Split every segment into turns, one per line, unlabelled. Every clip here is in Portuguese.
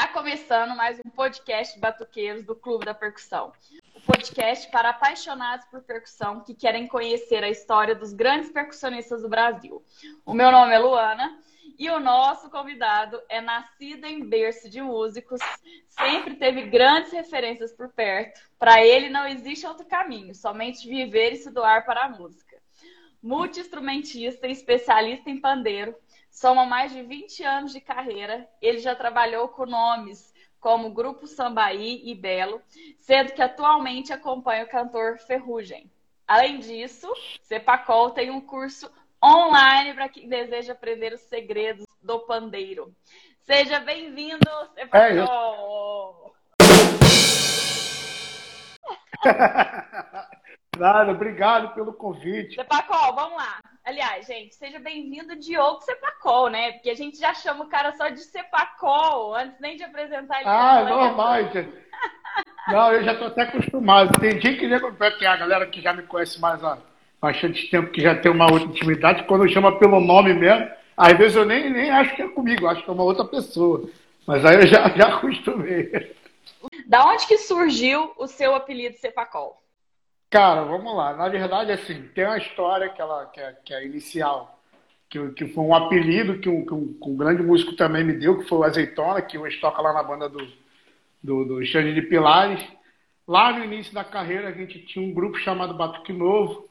Está começando mais um podcast Batuqueiros do Clube da Percussão. O podcast para apaixonados por percussão que querem conhecer a história dos grandes percussionistas do Brasil. O meu nome é Luana e o nosso convidado é nascido em berço de músicos, sempre teve grandes referências por perto. Para ele não existe outro caminho, somente viver e se doar para a música. Multi-instrumentista e especialista em pandeiro, Soma mais de 20 anos de carreira. Ele já trabalhou com nomes como Grupo Sambaí e Belo, sendo que atualmente acompanha o cantor Ferrugem. Além disso, Cepacol tem um curso online para quem deseja aprender os segredos do pandeiro. Seja bem-vindo, Cepacol!
É, Nada, obrigado pelo convite.
Cepacol, vamos lá. Aliás, gente, seja bem-vindo, Diogo Cepacol, né? Porque a gente já chama o cara só de Cepacol, antes nem de apresentar ele.
Ah, normal, gente. Não, eu já estou até acostumado. Tem gente que lembra que a galera que já me conhece mais há bastante tempo, que já tem uma outra intimidade, quando chama pelo nome mesmo, às vezes eu nem, nem acho que é comigo, acho que é uma outra pessoa. Mas aí eu já, já acostumei.
Da onde que surgiu o seu apelido Cepacol?
Cara, vamos lá. Na verdade, assim, tem uma história que, ela, que, é, que é inicial, que, que foi um apelido que um, que, um, que um grande músico também me deu, que foi o Azeitona, que hoje toca lá na banda do, do, do Xande de Pilares. Lá no início da carreira, a gente tinha um grupo chamado Batuque Novo,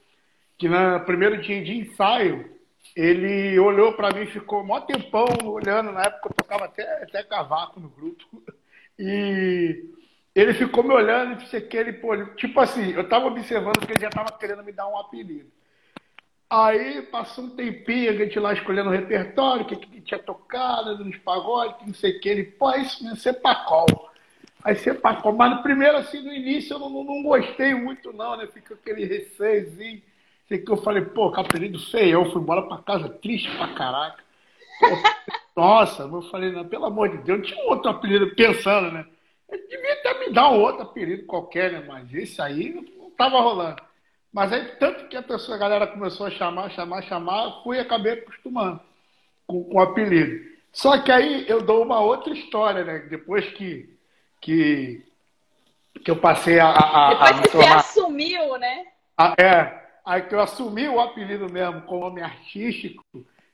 que no primeiro dia de ensaio, ele olhou para mim e ficou mó tempão olhando. Na época eu tocava até, até cavaco no grupo. E ele ficou me olhando e disse que ele, pô, tipo assim, eu tava observando que ele já tava querendo me dar um apelido. Aí passou um tempinho, a gente lá escolhendo o repertório, o que, que tinha tocado, nos pagodes, que não sei o que. Ele, pô, isso não é Sepacol. Aí Sepacol. Mas no primeiro, assim, no início, eu não, não, não gostei muito, não, né? Fica aquele receiozinho. Sei que eu falei, pô, que apelido feio. Eu fui embora pra casa triste pra caraca. Nossa, eu falei, não, pelo amor de Deus, tinha um outro apelido pensando, né? Ele dar um outro apelido qualquer, né? Mas esse aí não estava rolando. Mas aí, tanto que a, pessoa, a galera começou a chamar, chamar, chamar, fui e acabei acostumando com, com o apelido. Só que aí eu dou uma outra história, né? Depois que, que, que eu passei a. a
Depois a que você assumiu, né?
A, é. Aí que eu assumi o apelido mesmo como nome artístico,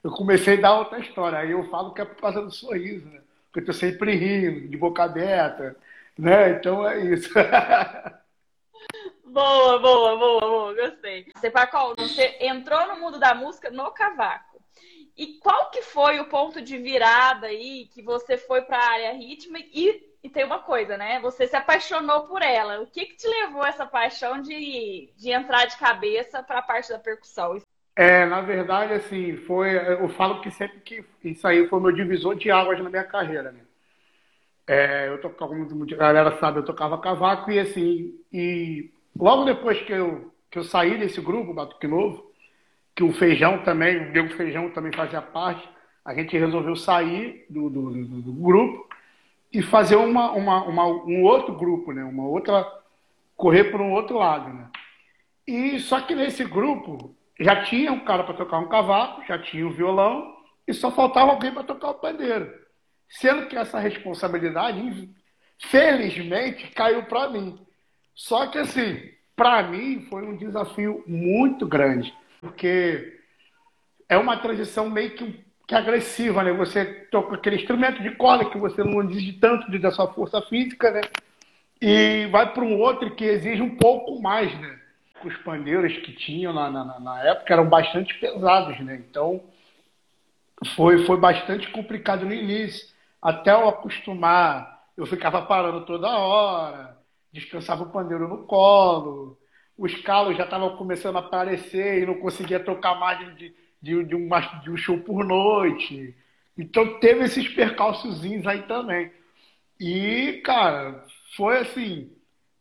eu comecei a dar outra história. Aí eu falo que é por causa do sorriso, né? Porque eu tô sempre rindo, de boca aberta, né? Então é isso.
boa, boa, boa, boa, gostei. Você, Pacol, você entrou no mundo da música no cavaco. E qual que foi o ponto de virada aí que você foi para a área ritmo e, e tem uma coisa, né? Você se apaixonou por ela. O que que te levou essa paixão de, de entrar de cabeça para a parte da percussão?
É, na verdade, assim, foi. Eu falo que sempre que isso aí foi meu divisor de águas na minha carreira, né? É, eu tocava, como galera sabe, eu tocava cavaco e assim, e logo depois que eu, que eu saí desse grupo, Batuque Novo, que o Feijão também, o Diego Feijão também fazia parte, a gente resolveu sair do, do, do, do grupo e fazer uma, uma, uma, um outro grupo, né? Uma outra, correr por um outro lado, né? E só que nesse grupo já tinha um cara para tocar um cavaco, já tinha o um violão e só faltava alguém para tocar o pandeiro. Sendo que essa responsabilidade, felizmente, caiu para mim. Só que, assim, para mim foi um desafio muito grande, porque é uma transição meio que, que agressiva, né? Você toca aquele instrumento de corda que você não exige tanto da sua força física, né? E vai para um outro que exige um pouco mais, né? Os pandeiros que tinham na, na, na época eram bastante pesados, né? Então foi, foi bastante complicado no início até eu acostumar, eu ficava parando toda hora, descansava o pandeiro no colo, os calos já estavam começando a aparecer e não conseguia tocar mais de, de, de, um, de um show por noite. Então teve esses percalçozinhos aí também. E, cara, foi assim,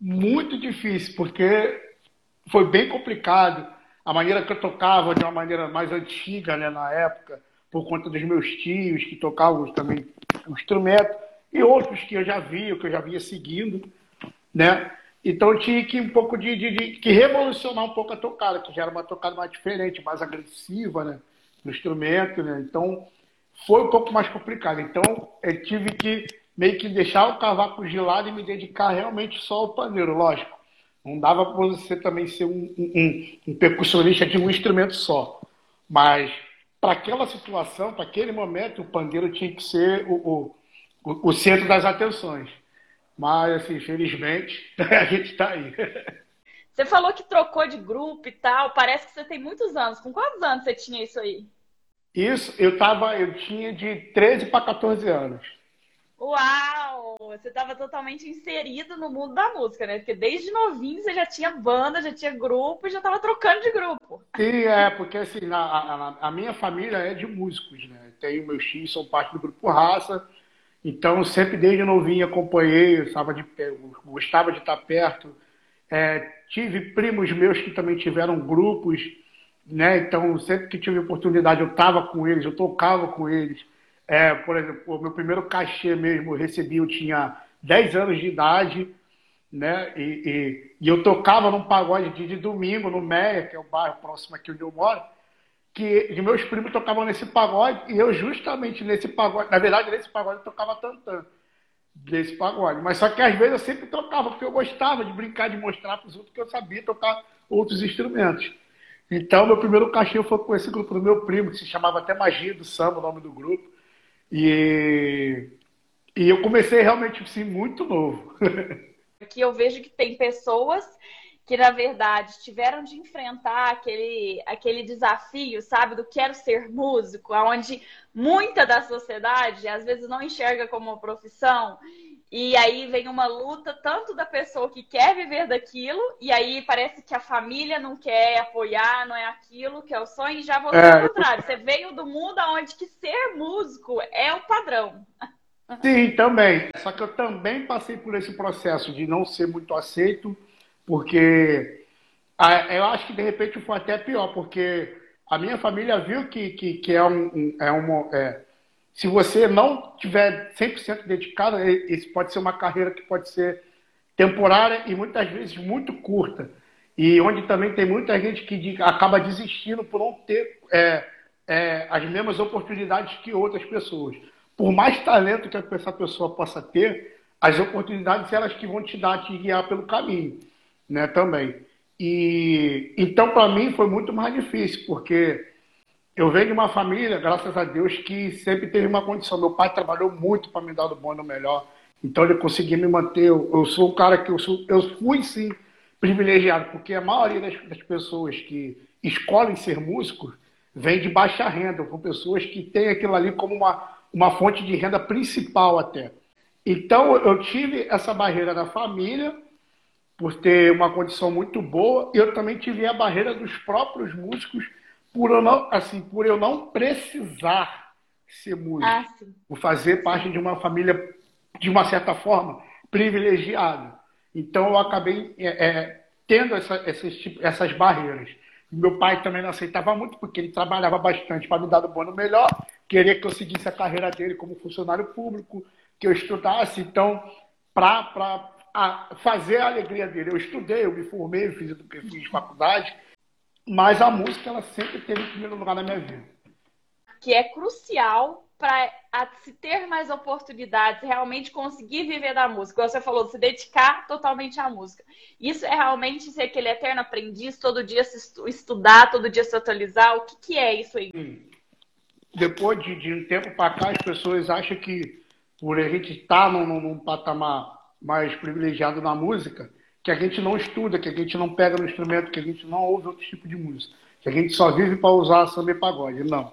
muito difícil, porque foi bem complicado. A maneira que eu tocava, de uma maneira mais antiga, né, na época, por conta dos meus tios que tocavam também instrumento, e outros que eu já via, que eu já via seguindo, né? Então eu tinha que um pouco de, de, de, que revolucionar um pouco a tocada, que já era uma tocada mais diferente, mais agressiva, né? No instrumento, né? Então foi um pouco mais complicado. Então eu tive que meio que deixar o cavaco de lado e me dedicar realmente só ao pandeiro, lógico. Não dava para você também ser um, um, um percussionista de um instrumento só. Mas para aquela situação, para aquele momento, o pandeiro tinha que ser o, o, o centro das atenções. Mas, assim, felizmente, a gente está aí.
Você falou que trocou de grupo e tal. Parece que você tem muitos anos. Com quantos anos você tinha isso aí?
Isso, eu tava, eu tinha de 13 para 14 anos.
Uau! Você estava totalmente inserido no mundo da música, né? Porque desde novinho você já tinha banda, já tinha grupo, já estava trocando de grupo.
Sim, é, porque assim, a, a, a, minha família é de músicos, né? Tenho meus filhos, são parte do grupo Raça. Então, sempre desde novinho acompanhei, de, gostava de estar perto. É, tive primos meus que também tiveram grupos, né? Então, sempre que tive oportunidade, eu estava com eles, eu tocava com eles. É, por exemplo, o meu primeiro cachê mesmo eu recebi, eu tinha 10 anos de idade, né? E, e, e eu tocava num pagode de, de, domingo no Meia, que é o bairro próximo aqui onde eu moro, que meus primos tocavam nesse pagode e eu justamente nesse pagode, na verdade nesse pagode eu tocava tantã desse pagode, mas só que às vezes eu sempre tocava porque eu gostava de brincar, de mostrar para os outros que eu sabia tocar outros instrumentos. Então, meu primeiro cachê foi com esse grupo do meu primo, que se chamava até Magia do Samba, o nome do grupo. E, e eu comecei realmente assim, muito novo.
Aqui eu vejo que tem pessoas que, na verdade, tiveram de enfrentar aquele, aquele desafio, sabe, do quero ser músico, onde muita da sociedade às vezes não enxerga como uma profissão. E aí vem uma luta tanto da pessoa que quer viver daquilo, e aí parece que a família não quer apoiar, não é aquilo que é o sonho, e já você é, ao contrário. Você veio do mundo onde que ser músico é o padrão.
Sim, também. Só que eu também passei por esse processo de não ser muito aceito, porque eu acho que de repente foi até pior, porque a minha família viu que, que, que é, um, é uma. É, se você não tiver 100% dedicado, isso pode ser uma carreira que pode ser temporária e muitas vezes muito curta. E onde também tem muita gente que acaba desistindo por não ter é, é, as mesmas oportunidades que outras pessoas. Por mais talento que essa pessoa possa ter, as oportunidades elas que vão te dar, te guiar pelo caminho, né? Também. E então para mim foi muito mais difícil, porque eu venho de uma família, graças a Deus, que sempre teve uma condição. Meu pai trabalhou muito para me dar do bom e do melhor. Então ele conseguia me manter. Eu, sou um cara que eu, sou, eu fui sim privilegiado, porque a maioria das, das pessoas que escolhem ser músicos vem de baixa renda, com pessoas que têm aquilo ali como uma, uma fonte de renda principal até. Então eu tive essa barreira da família, por ter uma condição muito boa, e eu também tive a barreira dos próprios músicos por eu não, assim, por eu não precisar ser músico, ah, por fazer parte de uma família, de uma certa forma, privilegiada. Então eu acabei é, é, tendo essa, essas, essas barreiras. Meu pai também não aceitava muito, porque ele trabalhava bastante para me dar o bom melhor, queria que eu seguisse a carreira dele como funcionário público, que eu estudasse. Então, para fazer a alegria dele, eu estudei, eu me formei, eu fiz, eu fiz faculdade, mas a música, ela sempre teve em primeiro lugar na minha vida.
Que é crucial para se ter mais oportunidades, realmente conseguir viver da música. Você falou, se dedicar totalmente à música. Isso é realmente ser aquele eterno aprendiz, todo dia se estudar, todo dia se atualizar. O que, que é isso aí?
Depois de, de um tempo para cá, as pessoas acham que por a gente estar tá num, num patamar mais privilegiado na música, que a gente não estuda, que a gente não pega no instrumento, que a gente não ouve outro tipo de música, que a gente só vive para usar samba e pagode. Não,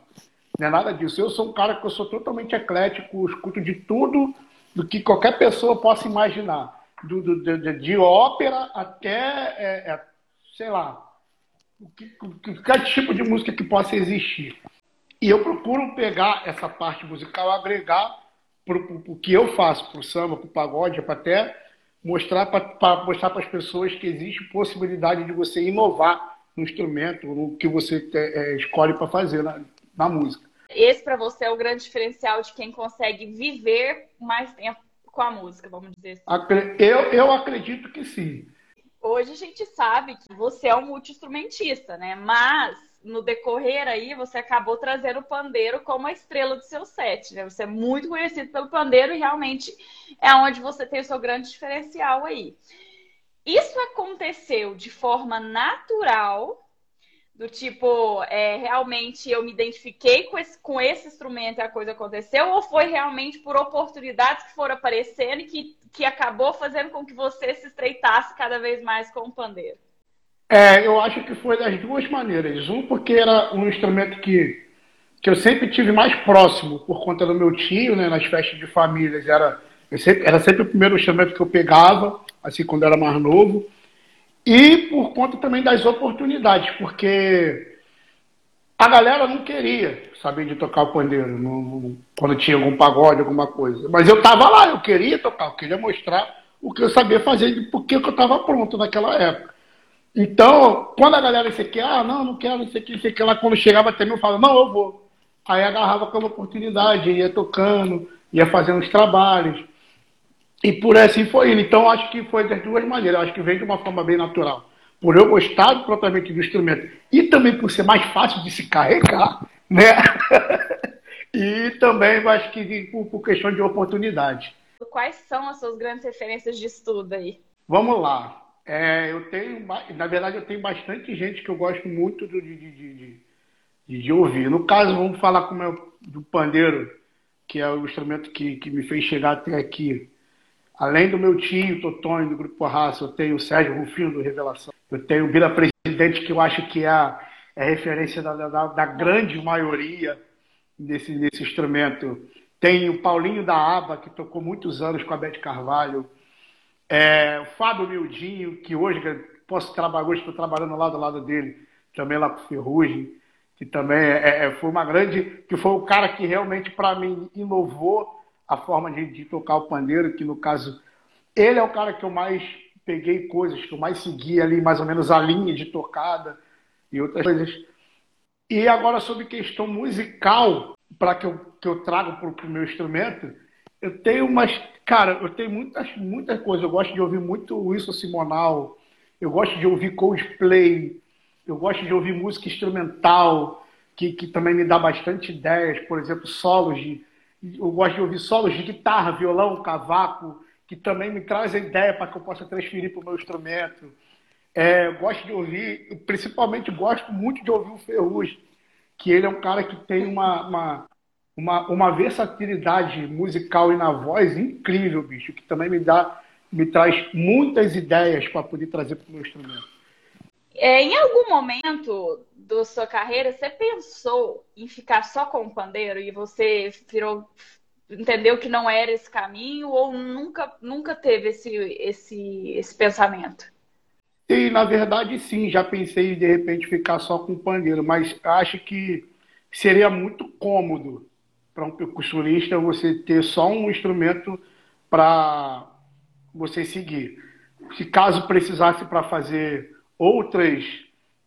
não é nada disso. Eu sou um cara que eu sou totalmente eclético, escuto de tudo do que qualquer pessoa possa imaginar. Do, do de, de, ópera até, é, é, sei lá, qualquer tipo de música que possa existir. E eu procuro pegar essa parte musical, agregar para o que eu faço, para o samba, para o pagode, para até mostrar para mostrar para as pessoas que existe possibilidade de você inovar no instrumento, no que você é, escolhe para fazer na, na música.
Esse para você é o grande diferencial de quem consegue viver mais tempo com a música, vamos dizer
assim. Eu, eu acredito que sim.
Hoje a gente sabe que você é um multi-instrumentista, né? Mas no decorrer aí, você acabou trazendo o pandeiro como a estrela do seu set, né? Você é muito conhecido pelo pandeiro e realmente é onde você tem o seu grande diferencial aí. Isso aconteceu de forma natural, do tipo, é, realmente eu me identifiquei com esse, com esse instrumento e a coisa aconteceu, ou foi realmente por oportunidades que foram aparecendo e que, que acabou fazendo com que você se estreitasse cada vez mais com o pandeiro?
É, eu acho que foi das duas maneiras. Um, porque era um instrumento que, que eu sempre tive mais próximo por conta do meu tio, né, nas festas de famílias. Era, sempre, era sempre o primeiro instrumento que eu pegava, assim, quando era mais novo. E por conta também das oportunidades, porque a galera não queria saber de tocar o pandeiro quando tinha algum pagode, alguma coisa. Mas eu estava lá, eu queria tocar, eu queria mostrar o que eu sabia fazer, porque eu estava pronto naquela época. Então, quando a galera disse que, ah, não, não quero, não sei o que, não sei o que, lá quando chegava até mim, eu falava, não, eu vou. Aí agarrava aquela oportunidade, ia tocando, ia fazendo os trabalhos. E por assim foi indo. Então, acho que foi das duas maneiras. Acho que vem de uma forma bem natural. Por eu gostar propriamente do instrumento e também por ser mais fácil de se carregar, né? e também acho que por, por questão de oportunidade.
Quais são as suas grandes referências de estudo aí?
Vamos lá. É, eu tenho, na verdade, eu tenho bastante gente que eu gosto muito de, de, de, de, ouvir. No caso, vamos falar com meu, do pandeiro, que é o instrumento que, que me fez chegar até aqui. Além do meu tio, Totonho, do Grupo Raça, eu tenho o Sérgio Rufino, do Revelação. Eu tenho o Bira Presidente, que eu acho que é a, é referência da, da, da, grande maioria desse, desse instrumento. Tem o Paulinho da Aba, que tocou muitos anos com a Bete Carvalho. É, o Fábio Mildinho, que hoje posso trabalhar, hoje estou trabalhando lá do lado dele, também lá com Ferrugem, que também é, é, foi uma grande, que foi o cara que realmente para mim inovou a forma de, de, tocar o pandeiro, que no caso ele é o cara que eu mais peguei coisas, que eu mais segui ali mais ou menos a linha de tocada e outras coisas. E agora sobre questão musical, para que eu, que eu trago para o meu instrumento, eu tenho umas. Cara, eu tenho muitas, muitas coisas. Eu gosto de ouvir muito Wilson Simonal. Eu gosto de ouvir Coldplay. Eu gosto de ouvir música instrumental, que, que também me dá bastante ideias. Por exemplo, solos de. Eu gosto de ouvir solos de guitarra, violão, cavaco, que também me traz a ideia para que eu possa transferir para o meu instrumento. É, eu gosto de ouvir, principalmente gosto muito de ouvir o Ferrugem, que ele é um cara que tem uma, uma uma, uma versatilidade musical e na voz incrível, bicho, que também me dá, me traz muitas ideias para poder trazer para o meu instrumento.
É, em algum momento da sua carreira, você pensou em ficar só com o pandeiro e você virou, entendeu que não era esse caminho ou nunca, nunca teve esse, esse, esse pensamento?
E, na verdade, sim, já pensei de repente ficar só com o pandeiro, mas acho que seria muito cômodo para um percussionista você ter só um instrumento para você seguir. Se caso precisasse para fazer outras,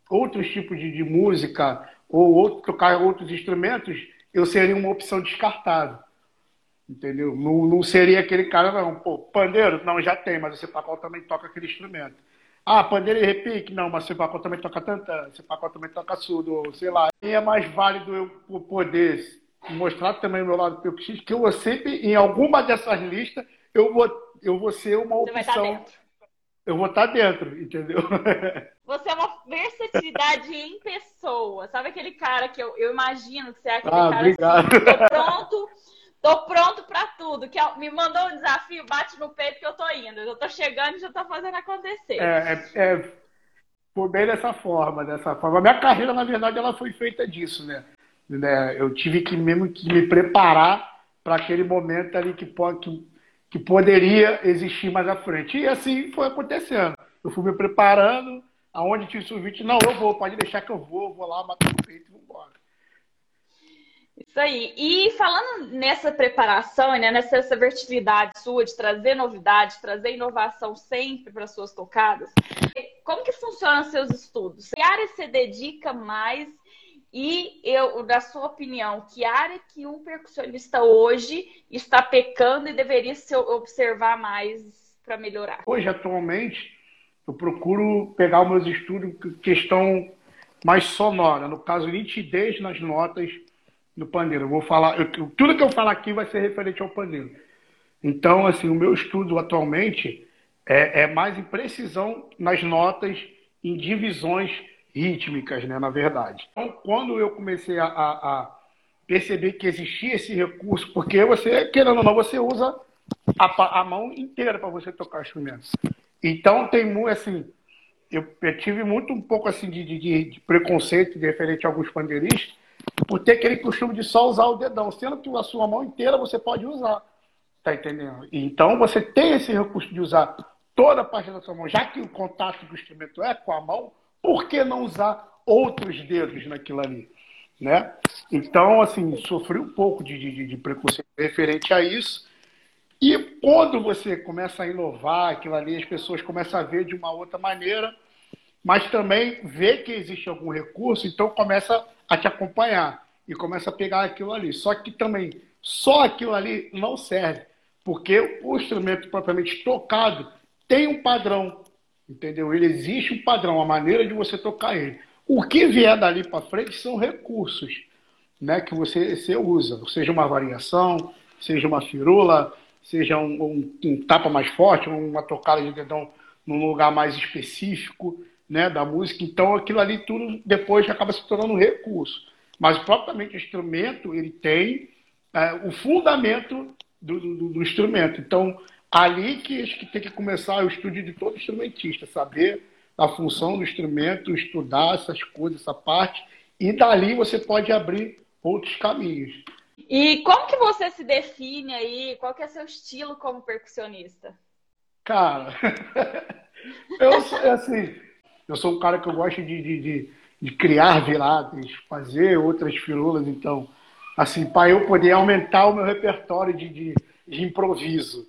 outros tipos de, de música ou outro, tocar outros instrumentos, eu seria uma opção descartável. Entendeu? Não, não seria aquele cara, não. Pô, pandeiro? Não, já tem, mas você Cepacol também toca aquele instrumento. Ah, pandeiro e repique? Não, mas Cepacol também toca tantã, Cepacol também toca surdo, sei lá. E é mais válido eu poder mostrar também o meu lado percussista, que eu vou sempre, em alguma dessas listas, eu vou, eu vou ser uma opção. Eu vou estar dentro, entendeu?
Você é uma versatilidade em pessoa. Sabe aquele cara que eu, eu imagino que você é aquele
ah,
cara
obrigado.
assim, tô pronto, tô pronto para tudo. Que é me mandou um desafio, bate no peito que eu tô indo. Eu tô chegando e já tô fazendo acontecer.
É, é, é, foi bem dessa forma, dessa forma. A minha carreira, na verdade, ela foi feita disso, né? Né? Eu tive que mesmo que me preparar para aquele momento ali que, que, que poderia existir mais à frente. E assim foi acontecendo. Eu fui me preparando, aonde tinha o não, eu vou, pode deixar que eu vou, vou lá, bater no peito e vou embora.
Isso aí. E falando nessa preparação, né, nessa essa versatilidade sua de trazer novidade, trazer inovação sempre para suas tocadas, como que funcionam seus estudos? Que área você dedica mais e eu, da sua opinião, que área que um percussionista hoje está pecando e deveria se observar mais para melhorar?
Hoje, atualmente, eu procuro pegar os meus estudos, questão mais sonora, no caso, nitidez nas notas no pandeiro. Eu vou falar, eu, tudo que eu falar aqui vai ser referente ao pandeiro. Então, assim, o meu estudo atualmente é, é mais em precisão nas notas, em divisões rítmicas, né, na verdade. Então, quando eu comecei a, a, a perceber que existia esse recurso, porque você, querendo ou não, você usa a, a mão inteira para você tocar instrumento. Então, tem muito, assim, eu, eu, tive muito um pouco assim de, de, de preconceito referente a alguns pandeiristas, por ter aquele costume de só usar o dedão, sendo que a sua mão inteira você pode usar. Tá entendendo? Então você tem esse recurso de usar toda a parte da sua mão, já que o contato do instrumento é com a mão, por que não usar outros dedos naquilo ali? Né? Então, assim, sofri um pouco de, de, de preconceito referente a isso. E quando você começa a inovar aquilo ali, as pessoas começam a ver de uma outra maneira, mas também vê que existe algum recurso, então começa a te acompanhar e começa a pegar aquilo ali. Só que também só aquilo ali não serve, porque o instrumento propriamente tocado tem um padrão, entendeu? Ele existe um padrão, a maneira de você tocar ele. O que vier dali para frente são recursos, né, que você, você usa, seja uma variação, seja uma firula, seja um, um, um tapa mais forte, uma tocada de dedão num lugar mais específico, né, da música. Então, aquilo ali tudo depois acaba se tornando um recurso. Mas, propriamente, o instrumento, ele tem é, o fundamento do, do, do, instrumento. Então, ali que acho que tem que começar o estudo de todo instrumentista, saber a função do instrumento, estudar essas coisas, essa parte, e dali você pode abrir outros caminhos.
E como que você se define aí? Qual que é seu estilo como percussionista?
Cara, eu sou assim, eu sou um cara que eu gosto de, de, de, de criar viradas, fazer outras firulas, então, assim, para eu poder aumentar o meu repertório de, de, de improviso,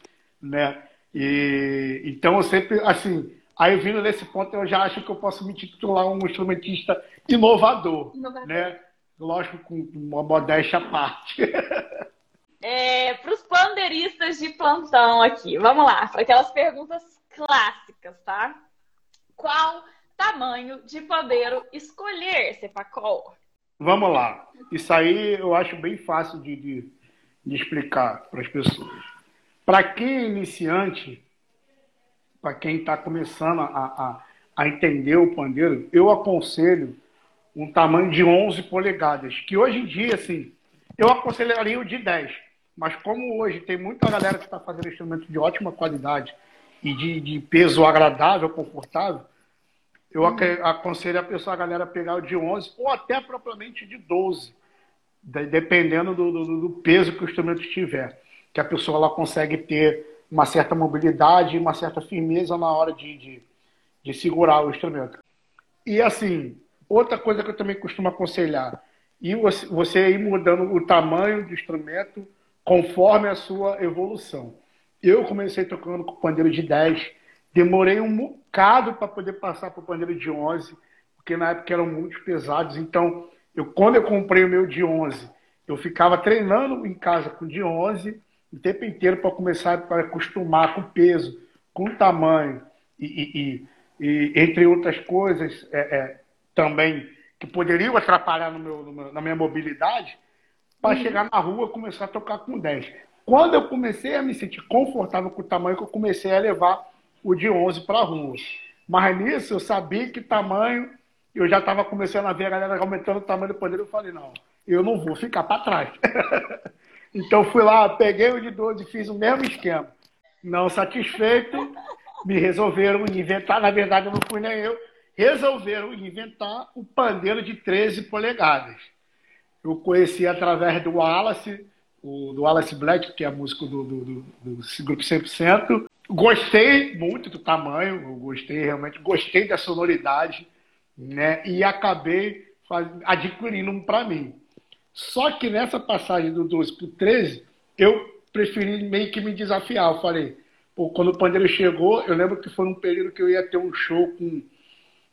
né? E, então, eu sempre, assim, aí vindo nesse ponto, eu já acho que eu posso me titular um instrumentista inovador, inovador. né? Lógico, com uma modéstia à parte.
É, para os pandeiristas de plantão aqui, vamos lá, para aquelas perguntas clássicas, tá? Qual tamanho de pandeiro escolher, Cepacol?
Vamos lá. Isso aí eu acho bem fácil de, de, de explicar para as pessoas. Para quem é iniciante, para quem está começando a, a, a, entender o pandeiro, eu aconselho um tamanho de 11 polegadas, que hoje em dia, assim, eu aconselharia o de 10. Mas como hoje tem muita galera que está fazendo instrumentos de ótima qualidade e de, de peso agradável, confortável, eu uhum. aconselho a pessoa, a galera, pegar o de 11 ou até propriamente de 12, dependendo do, do, do peso que o instrumento tiver. Que a pessoa ela consegue ter uma certa mobilidade e uma certa firmeza na hora de, de, de segurar o instrumento. E assim, outra coisa que eu também costumo aconselhar, e você, ir mudando o tamanho do instrumento conforme a sua evolução. Eu comecei tocando com pandeiro de 10, Demorei um bocado para poder passar para o pandeiro de 11, porque na época eram muito pesados. Então, eu, quando eu comprei o meu de 11, eu ficava treinando em casa com de 11 o tempo inteiro para começar a acostumar com o peso, com o tamanho e, e, e entre outras coisas é, é, também que poderiam atrapalhar no meu, no meu, na minha mobilidade, para uhum. chegar na rua começar a tocar com 10. Quando eu comecei a me sentir confortável com o tamanho, que eu comecei a levar o de 11 para a rua. Mas nisso eu sabia que tamanho, eu já estava começando a ver a galera aumentando o tamanho do pandeiro. Eu falei, não, eu não vou ficar para trás. então fui lá, peguei o de 12 e fiz o mesmo esquema. Não satisfeito, me resolveram inventar, na verdade não fui nem eu, resolveram inventar o pandeiro de 13 polegadas. Eu conheci através do Wallace, o, do Wallace Black, que é músico do, do, do, do grupo 100%. Gostei muito do tamanho, eu gostei realmente, gostei da sonoridade, né? E acabei faz... adquirindo um para mim. Só que nessa passagem do 12 para o 13, eu preferi meio que me desafiar. Eu falei, pô, quando o pandeiro chegou, eu lembro que foi um período que eu ia ter um show com,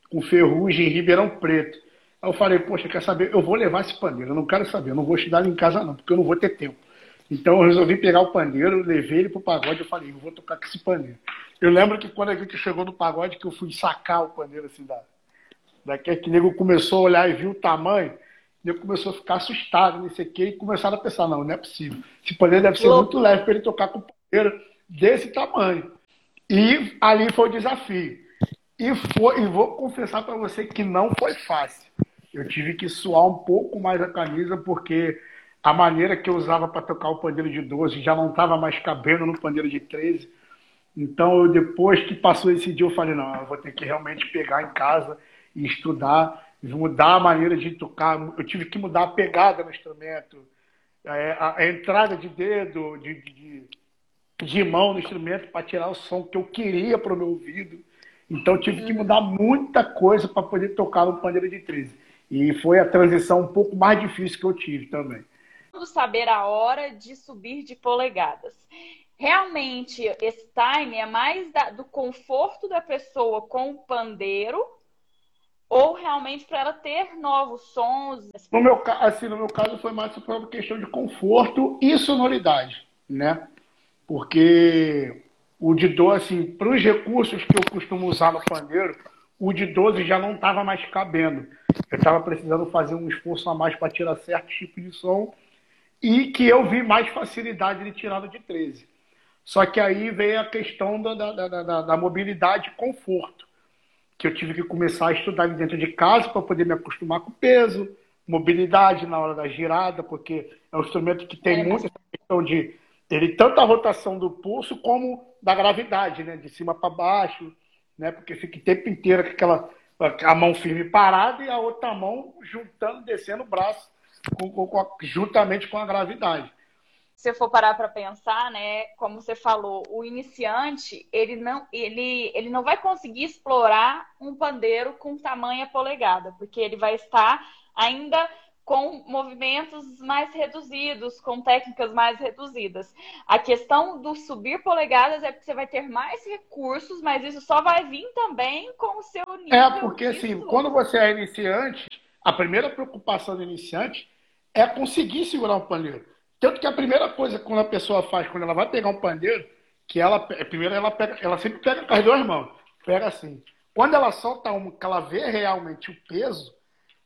com Ferrugem em Ribeirão Preto. Aí eu falei, poxa, quer saber? Eu vou levar esse pandeiro, eu não quero saber, eu não vou estudar em casa não, porque eu não vou ter tempo. Então eu resolvi pegar o pandeiro, levei ele pro pagode e falei, eu vou tocar com esse pandeiro. Eu lembro que quando a gente chegou no pagode, que eu fui sacar o pandeiro assim da, Daqui que o nego começou a olhar e viu o tamanho, nego começou a ficar assustado, não sei o quê, e começaram a pensar, não, não é possível. Esse pandeiro deve ser muito leve para ele tocar com pandeiro desse tamanho. E ali foi o desafio. E, foi, e vou confessar para você que não foi fácil. Eu tive que suar um pouco mais a camisa, porque a maneira que eu usava para tocar o pandeiro de 12 já não estava mais cabendo no pandeiro de 13. Então, eu, depois que passou esse dia, eu falei: não, eu vou ter que realmente pegar em casa e estudar, mudar a maneira de tocar. Eu tive que mudar a pegada no instrumento, é, a, a, entrada de dedo, de, de, de mão no instrumento para tirar o som que eu queria para o meu ouvido. Então, tive que mudar muita coisa para poder tocar no pandeiro de 13. E foi a transição um pouco mais difícil que eu tive também.
Saber a hora de subir de polegadas. Realmente, esse time é mais da, do conforto da pessoa com o pandeiro ou realmente para ela ter novos sons?
No meu, assim, no meu caso foi mais por questão de conforto e sonoridade, né? Porque o de 12, assim, para os recursos que eu costumo usar no pandeiro, o de 12 já não estava mais cabendo. Eu estava precisando fazer um esforço a mais para tirar certo tipo de som e que eu vi mais facilidade de tirar de 13. Só que aí veio a questão da, da, da, da mobilidade e conforto, que eu tive que começar a estudar dentro de casa para poder me acostumar com o peso, mobilidade na hora da girada, porque é um instrumento que tem é, muita questão de ele tanto a rotação do pulso como da gravidade, né, de cima para baixo, né, porque fica o tempo inteiro com aquela a mão firme parada e a outra mão juntando, descendo o braço com, com, com, juntamente com a gravidade.
Se você for parar para pensar, né, como você falou, o iniciante ele não ele, ele não vai conseguir explorar um pandeiro com tamanha polegada, porque ele vai estar ainda com movimentos mais reduzidos, com técnicas mais reduzidas. A questão do subir polegadas é porque você vai ter mais recursos, mas isso só vai vir também com o seu nível.
É, porque assim, quando você é iniciante, a primeira preocupação do iniciante é conseguir segurar um pandeiro. Tanto que a primeira coisa que a pessoa faz quando ela vai pegar um pandeiro, que ela primeiro ela pega, ela sempre pega com as duas mãos, pega assim. Quando ela solta uma, que ela vê realmente o peso,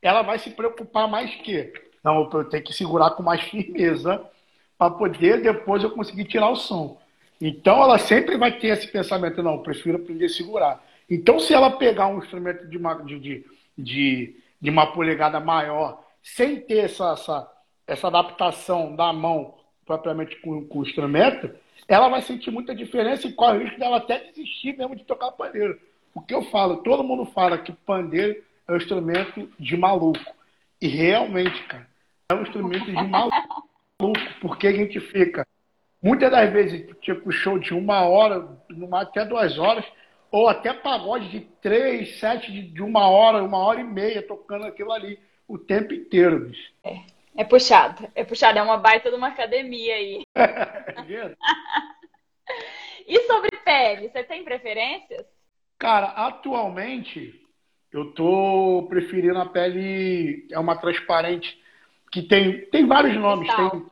ela vai se preocupar mais que, não, eu tenho que segurar com mais firmeza para poder depois eu conseguir tirar o som. Então ela sempre vai ter esse pensamento, não, eu prefiro aprender a segurar. Então se ela pegar um instrumento de uma, de, de, de, de uma polegada maior, sem ter essa, essa, essa adaptação da mão propriamente com, com, o instrumento, ela vai sentir muita diferença e corre o risco dela até desistir mesmo de tocar pandeiro. O que eu falo, todo mundo fala que pandeiro é um instrumento de maluco. E realmente, cara, é um instrumento de maluco. Porque a gente fica, muitas das vezes, tipo, show de uma hora, até duas horas, ou até pagode de três, sete, de uma hora, uma hora e meia, tocando aquilo ali o tempo inteiro, bicho.
É, é puxado, é puxado, é uma baita de uma academia aí. E sobre pele, você tem preferências?
Cara, atualmente eu tô preferindo a pele, é uma transparente, que tem, tem vários nomes. Tem,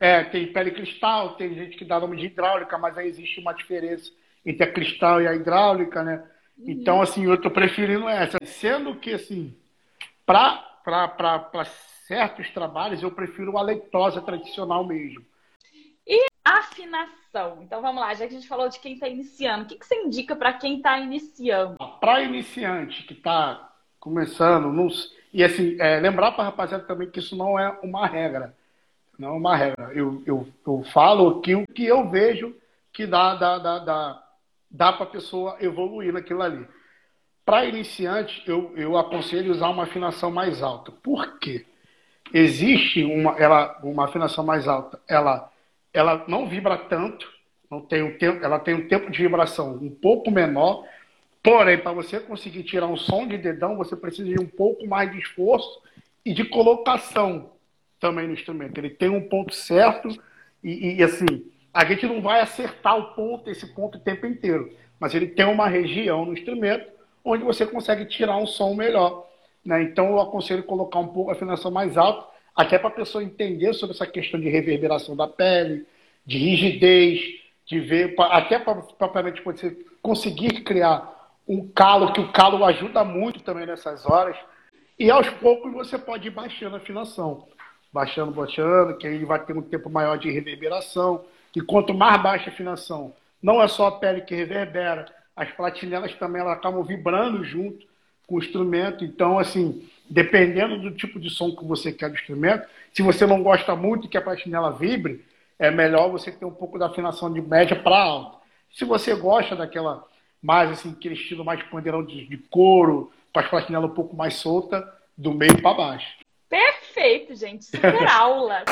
é, tem pele cristal, tem gente que dá nome de hidráulica, mas aí existe uma diferença entre a cristal e a hidráulica, né? Uhum. Então, assim, eu tô preferindo essa. Sendo que, assim, para certos trabalhos, eu prefiro a leitosa tradicional mesmo.
E afinação? Então vamos lá, já que a gente falou de quem está iniciando, o que, que você indica para quem está iniciando?
Para iniciante que está começando, nos... e assim, é, lembrar para a rapaziada também que isso não é uma regra. Não é uma regra. Eu, eu, eu falo que o que eu vejo que dá, dá, dá, dá, dá para a pessoa evoluir naquilo ali. Para iniciante, eu, eu aconselho usar uma afinação mais alta. Por quê? Existe uma, ela, uma afinação mais alta. Ela, ela não vibra tanto, não tem um tempo, ela tem um tempo de vibração um pouco menor. Porém, para você conseguir tirar um som de dedão, você precisa de um pouco mais de esforço e de colocação também no instrumento. Ele tem um ponto certo e, e assim, a gente não vai acertar o ponto, esse ponto o tempo inteiro. Mas ele tem uma região no instrumento onde você consegue tirar um som melhor. Né? Então eu aconselho colocar um pouco a afinação mais alta, até para a pessoa entender sobre essa questão de reverberação da pele, de rigidez, de ver, até para propriamente você conseguir criar um calo, que o calo ajuda muito também nessas horas. E aos poucos você pode ir baixando a afinação. Baixando, baixando, que aí vai ter um tempo maior de reverberação. E quanto mais baixa a afinação, não é só a pele que reverbera, as platinelas também elas acabam vibrando junto com o instrumento. Então, assim, dependendo do tipo de som que você quer do instrumento, se você não gosta muito que a platinela vibre, é melhor você ter um pouco da afinação de média para alta. Se você gosta daquela mais assim, aquele estilo mais pandeirão de, de couro, com as platinelas um pouco mais solta, do meio para baixo.
Perfeito, gente. Super aula.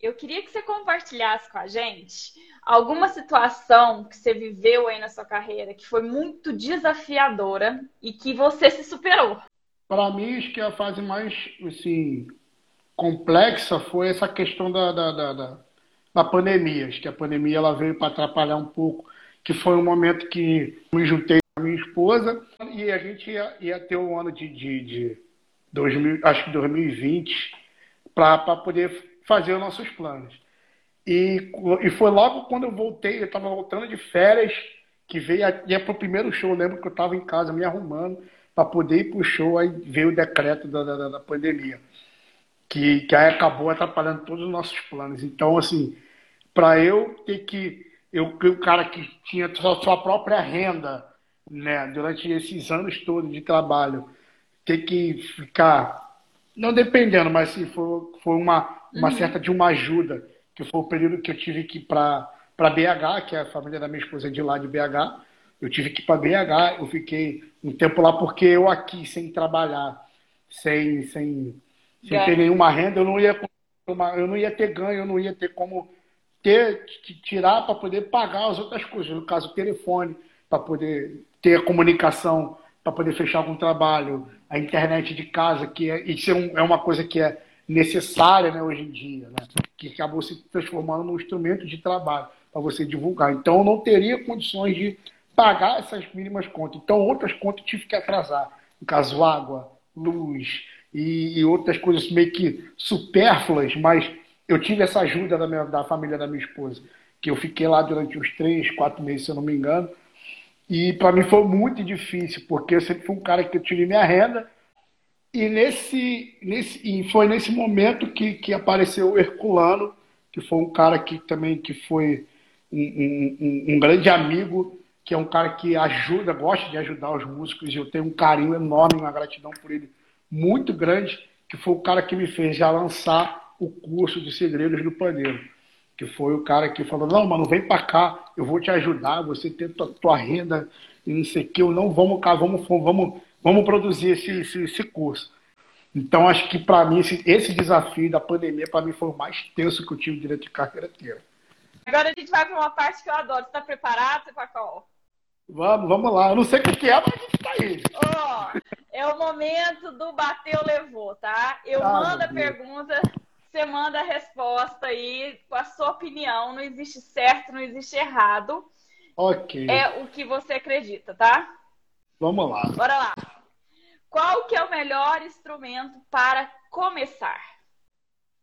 Eu queria que você compartilhasse com a gente alguma situação que você viveu aí na sua carreira que foi muito desafiadora e que você se superou.
Para mim, acho que a fase mais assim, complexa foi essa questão da, da, da, da, da pandemia. Acho que a pandemia ela veio para atrapalhar um pouco, que foi um momento que me juntei com a minha esposa e a gente ia, ia ter um ano de, de, de 2000, acho que 2020 para poder fazer os nossos planos. E, e foi logo quando eu voltei, eu estava voltando de férias, que veio ia para o primeiro show. Eu lembro que eu estava em casa me arrumando para poder ir para o show, aí veio o decreto da, da, da pandemia, que, que aí acabou atrapalhando todos os nossos planos. Então, assim, para eu ter que. Eu, o cara que tinha sua, sua própria renda né, durante esses anos todos de trabalho, ter que ficar. Não dependendo, mas assim, foi, foi uma, uma uhum. certa de uma ajuda que foi o período que eu tive que ir para BH, que é a família da minha esposa é de lá de BH. Eu tive que ir para BH, eu fiquei um tempo lá porque eu aqui, sem trabalhar, sem, sem, sem ter nenhuma renda, eu não ia eu não ia ter ganho, eu não ia ter como ter tirar para poder pagar as outras coisas, no caso o telefone, para poder ter a comunicação, para poder fechar algum trabalho, a internet de casa, que é, isso é, um, é uma coisa que é necessária né, hoje em dia, né, que acabou se transformando num instrumento de trabalho para você divulgar. Então, eu não teria condições de pagar essas mínimas contas. Então, outras contas tive que atrasar. No caso, água, luz e, e outras coisas meio que supérfluas, mas eu tive essa ajuda da, minha, da família da minha esposa, que eu fiquei lá durante uns três, quatro meses, se eu não me engano. E para mim foi muito difícil, porque eu sempre fui um cara que eu tive minha renda, e, nesse, nesse, e foi nesse momento que, que apareceu o Herculano, que foi um cara que também que foi um, um, um, grande amigo, que é um cara que ajuda, gosta de ajudar os músicos, e eu tenho um carinho enorme, uma gratidão por ele muito grande, que foi o cara que me fez já lançar o curso de Segredos do Paneiro. Que foi o cara que falou, não, mano, vem para cá, eu vou te ajudar, você tem tua, tua renda e não sei o que, eu não, vamos cá, vamos, vamos vamos produzir esse, esse, esse curso. Então, acho que para mim, esse, esse, desafio da pandemia, para mim, foi o mais tenso que eu tive direito de carreira inteira.
Agora a gente vai para uma parte que eu adoro. Você está preparado, Pacol?
Vamos, vamos lá. Eu não sei o que é, mas a gente está aí.
Oh, é o momento do bateu, levou, tá? Eu ah, mando a pergunta, você manda a resposta aí com a sua opinião. Não existe certo, não existe errado.
Ok.
É o que você acredita, tá?
Vamos lá.
Bora lá. Qual que é o melhor instrumento para começar?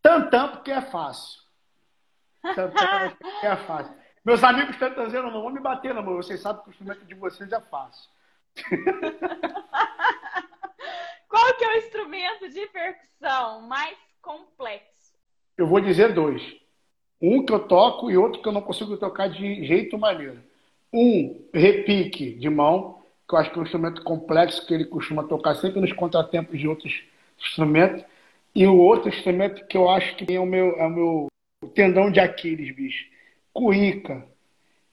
Tantã, porque é fácil. Tantã, porque é fácil. Meus amigos estão dizendo, não vão me bater, não, mas vocês sabem que o instrumento de vocês é fácil.
Qual que é o instrumento de percussão mais complexo?
Eu vou dizer dois. Um que eu toco e outro que eu não consigo tocar de jeito maneiro. Um, repique de mão, que eu acho que é um instrumento complexo que ele costuma tocar sempre nos contratempos de outros instrumentos. E o outro instrumento que eu acho que é o meu, é o meu tendão de Aquiles, bicho. Cuíca.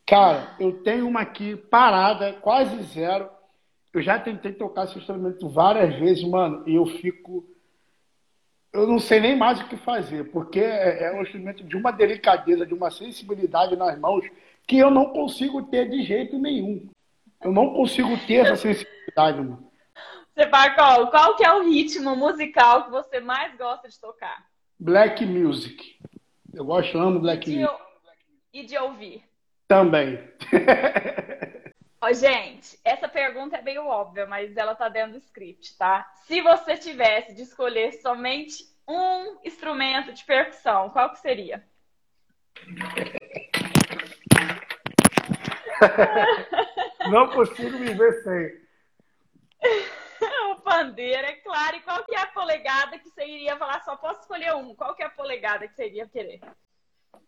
Cara, eu tenho uma aqui parada, quase zero. Eu já tentei tocar esse instrumento várias vezes, mano, e eu fico. Eu não sei nem mais o que fazer, porque é, é um instrumento de uma delicadeza, de uma sensibilidade nas mãos que eu não consigo ter de jeito nenhum. Eu não consigo ter essa sensibilidade, mano.
Você qual? Qual que é o ritmo musical que você mais gosta de tocar?
Black music. Eu gosto, amo black
de
music.
E de ouvir?
Também.
Ó, gente, essa pergunta é meio óbvia, mas ela tá dentro do script, tá? Se você tivesse de escolher somente um instrumento de percussão, qual que seria?
Não consigo me ver sem.
o pandeiro, é claro. E qual que é a polegada que você iria falar? Só posso escolher um. Qual que é a polegada que você iria querer?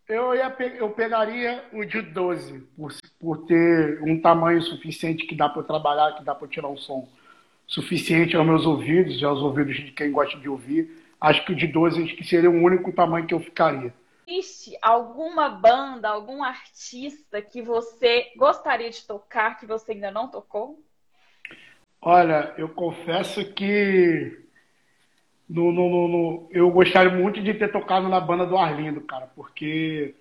Eu, ia, eu pegaria o de 12, por, por ter um tamanho suficiente que dá para trabalhar, que dá para tirar um som suficiente aos meus ouvidos e aos ouvidos de quem gosta de ouvir. Acho que o de 12 acho que seria o único tamanho que eu ficaria.
Existe alguma banda, algum artista que você gostaria de tocar que você ainda não tocou?
Olha, eu confesso que no, no, no, eu gostaria muito de ter tocado na banda do Arlindo, cara, porque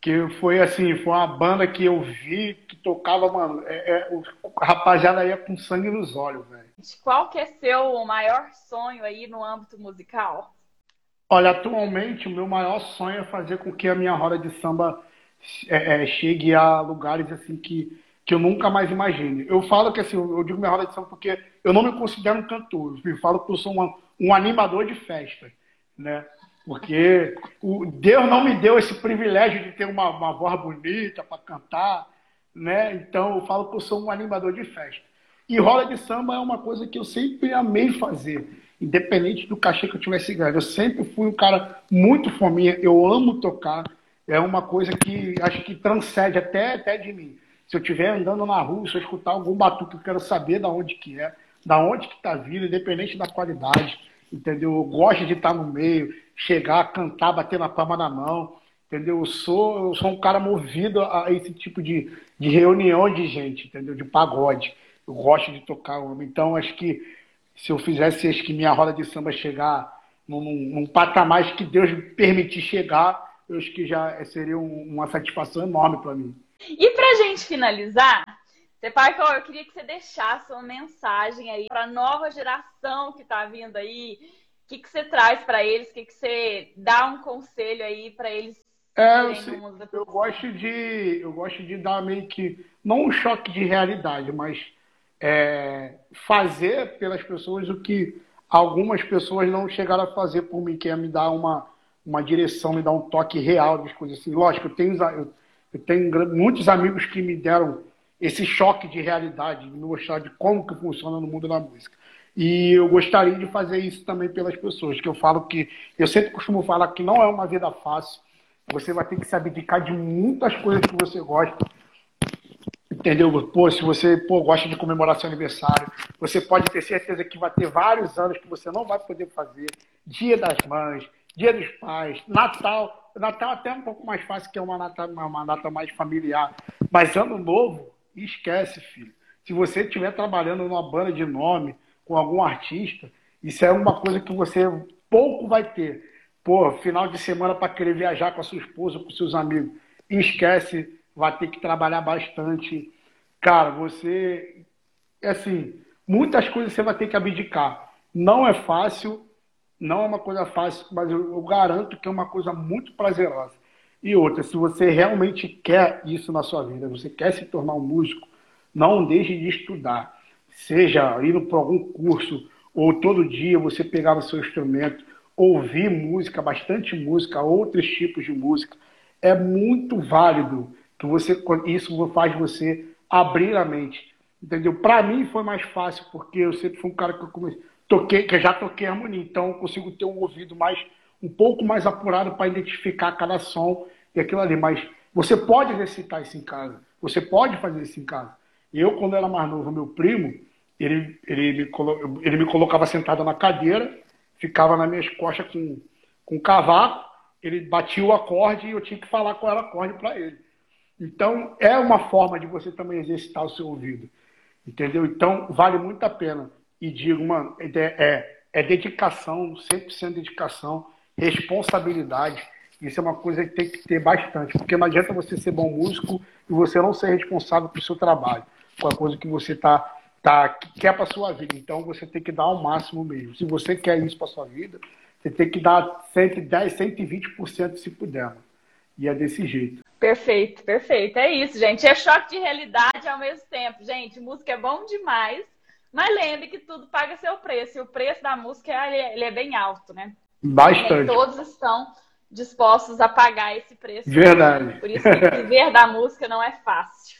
que foi assim, foi uma banda que eu vi que tocava, mano, é, é, o rapaziada ia com sangue nos olhos, velho.
Qual que é seu maior sonho aí no âmbito musical?
Olha, atualmente o meu maior sonho é fazer com que a minha roda de samba é, é, chegue a lugares assim que que eu nunca mais imagine. Eu falo que assim, eu digo minha roda de samba porque eu não me considero um cantor. Eu falo que eu sou um, um animador de festa, né? Porque o Deus não me deu esse privilégio de ter uma, uma voz bonita para cantar, né? Então eu falo que eu sou um animador de festa. E roda de samba é uma coisa que eu sempre amei fazer, independente do cachê que eu tivesse ganho. Eu sempre fui um cara muito fominha, eu amo tocar, é uma coisa que acho que transcende até, até de mim. Se eu estiver andando na rua, se eu escutar algum batuque, eu quero saber da onde que é, da onde que está vindo, independente da qualidade, entendeu? Eu gosto de estar no meio, chegar, cantar, bater na palma da mão, entendeu? Eu sou, eu sou um cara movido a esse tipo de, de reunião de gente, entendeu? De pagode. Eu gosto de tocar. Então, acho que se eu fizesse, acho que minha roda de samba chegar num, num patamar que Deus me permitir chegar, eu acho que já seria uma satisfação enorme para mim.
E para gente finalizar, Separco, eu queria que você deixasse uma mensagem aí para a nova geração que está vindo aí. O que, que você traz para eles? O que, que você dá um conselho aí para eles?
É, eu, sei, eu gosto de eu gosto de dar meio que não um choque de realidade, mas é, fazer pelas pessoas o que algumas pessoas não chegaram a fazer por mim, que é me dar uma, uma direção, me dar um toque real das coisas assim. Lógico, eu tenho eu, tenho muitos amigos que me deram esse choque de realidade, me mostrar de como que funciona no mundo da música. E eu gostaria de fazer isso também pelas pessoas, que eu falo que eu sempre costumo falar que não é uma vida fácil. Você vai ter que se abdicar de muitas coisas que você gosta. Entendeu? Pô, se você pô, gosta de comemorar seu aniversário, você pode ter certeza que vai ter vários anos que você não vai poder fazer. Dia das Mães, Dia dos Pais, Natal. Natal até é um pouco mais fácil, que é uma data, uma data mais familiar. Mas ano novo, esquece, filho. Se você estiver trabalhando numa banda de nome, com algum artista, isso é uma coisa que você pouco vai ter. Pô, final de semana para querer viajar com a sua esposa, com seus amigos. Esquece, vai ter que trabalhar bastante. Cara, você. É assim, muitas coisas você vai ter que abdicar. Não é fácil, não é uma coisa fácil, mas eu, eu garanto que é uma coisa muito prazerosa. E outra, se você realmente quer isso na sua vida, você quer se tornar um músico, não deixe de estudar. Seja indo para algum curso, ou todo dia você pegar o seu instrumento, ouvir música, bastante música, outros tipos de música. É muito válido que você isso faz você abrir a mente. Entendeu? Para mim foi mais fácil, porque eu sempre fui um cara que eu comecei toquei, que já toquei harmonia, então eu consigo ter um ouvido mais um pouco mais apurado para identificar cada som e aquilo ali. Mas você pode recitar isso em casa, você pode fazer isso em casa. Eu, quando era mais novo, meu primo, ele, ele, me, ele me colocava sentado na cadeira, ficava nas minhas costas com, com cavaco, ele batia o acorde e eu tinha que falar qual era o acorde para ele. Então, é uma forma de você também exercitar o seu ouvido. Entendeu? Então, vale muito a pena e digo, mano, é, é, é dedicação, 100% dedicação, responsabilidade. Isso é uma coisa que tem que ter bastante, porque não adianta você ser bom músico e você não ser responsável pelo seu trabalho, com a coisa que você tá, tá, quer para sua vida. Então você tem que dar o máximo mesmo. Se você quer isso para sua vida, você tem que dar 110, 120% se puder. E é desse jeito.
Perfeito, perfeito. É isso, gente. É choque de realidade ao mesmo tempo. Gente, música é bom demais. Mas lembre que tudo paga seu preço. E o preço da música ele é bem alto, né?
Bastante.
todos estão dispostos a pagar esse preço.
Verdade.
Por isso que viver da música não é fácil.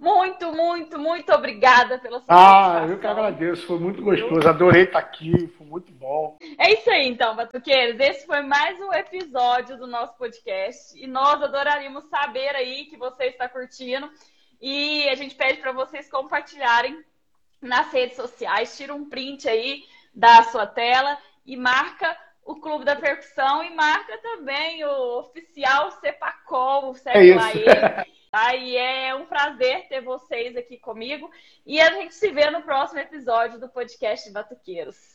Muito, muito, muito obrigada pela sua
Ah, eu que agradeço, foi muito gostoso, adorei estar aqui, foi muito bom.
É isso aí, então, Batuqueiros. Esse foi mais um episódio do nosso podcast e nós adoraríamos saber aí que você está curtindo e a gente pede para vocês compartilharem nas redes sociais, tira um print aí da sua tela e marca o Clube da Percussão e marca também o oficial Cepacol, segue é lá ele. Aí é um prazer ter vocês aqui comigo e a gente se vê no próximo episódio do podcast Batuqueiros.